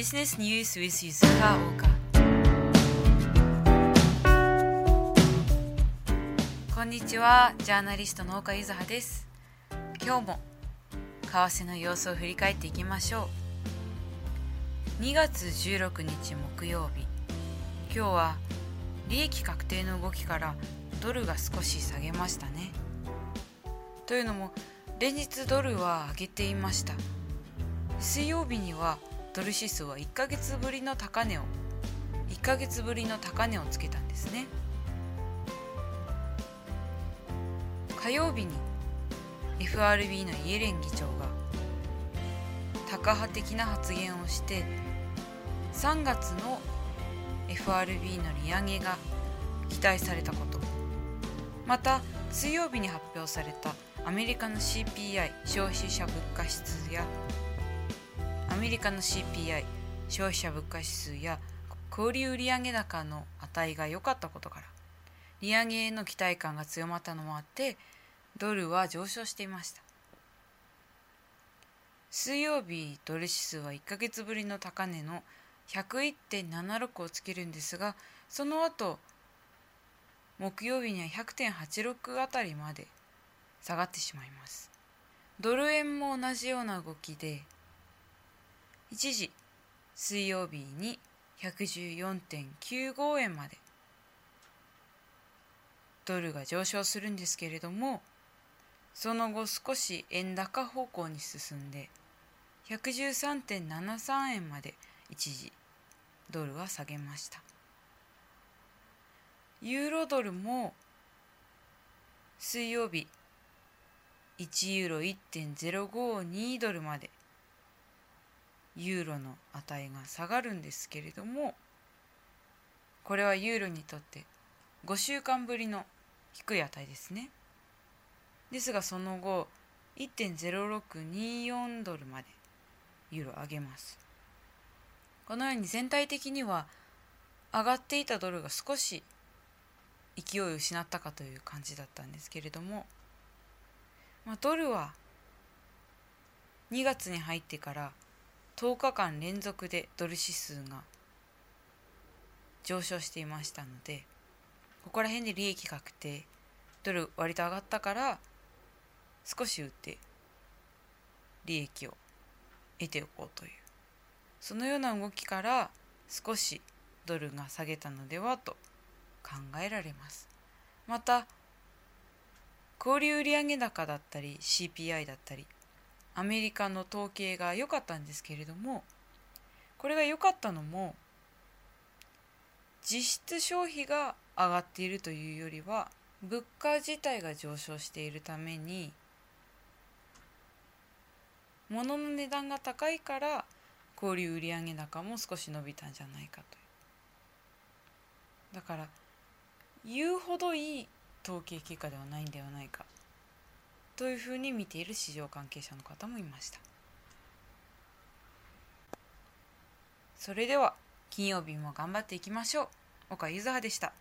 Business News with Yuzuha Oka こんにちは。ジャーナリストの岡ゆずはです。今日も為替の様子を振り返っていきましょう。2月16日木曜日。今日は利益確定の動きからドルが少し下げましたね。というのも連日ドルは上げていました。水曜日にはドル指数は1ヶ月ぶりの高値を1ヶ月ぶりの高値をつけたんですね。火曜日に FRB のイエレン議長がタカ派的な発言をして3月の FRB の利上げが期待されたこと。また水曜日に発表されたアメリカの CPI 消費者物価指数やメリカの CPI 消費者物価指数や小売売上高の値が良かったことから利上げへの期待感が強まったのもあってドルは上昇していました。水曜日ドル指数は1ヶ月ぶりの高値の101.76をつけるんですがその後木曜日には100.86あたりまで下がってしまいます。ドル円も同じような動きで一時水曜日に114.95円までドルが上昇するんですけれどもその後少し円高方向に進んで113.73円まで一時ドルは下げました。ユーロドルも水曜日1ユーロ1.052ドルまでユーロの値が下がるんですけれどもこれはユーロにとって5週間ぶりの低い値ですね。ですがその後1.0624ドルまでユーロ上げます。このように全体的には上がっていたドルが少し勢いを失ったかという感じだったんですけれども、まあ、ドルは2月に入ってから10日間連続でドル指数が上昇していましたのでここら辺で利益確定ドル割と上がったから少し売って利益を得ておこうというそのような動きから少しドルが下げたのではと考えられます。また小売売上高だったり CPI だったりアメリカの統計が良かったんですけれどもこれが良かったのも実質消費が上がっているというよりは物価自体が上昇しているために物の値段が高いから小売売上高も少し伸びたんじゃないかという。だから言うほどいい統計結果ではないんではないか。というふうに見ている市場関係者の方もいました。それでは金曜日も頑張っていきましょう。岡ゆずはでした。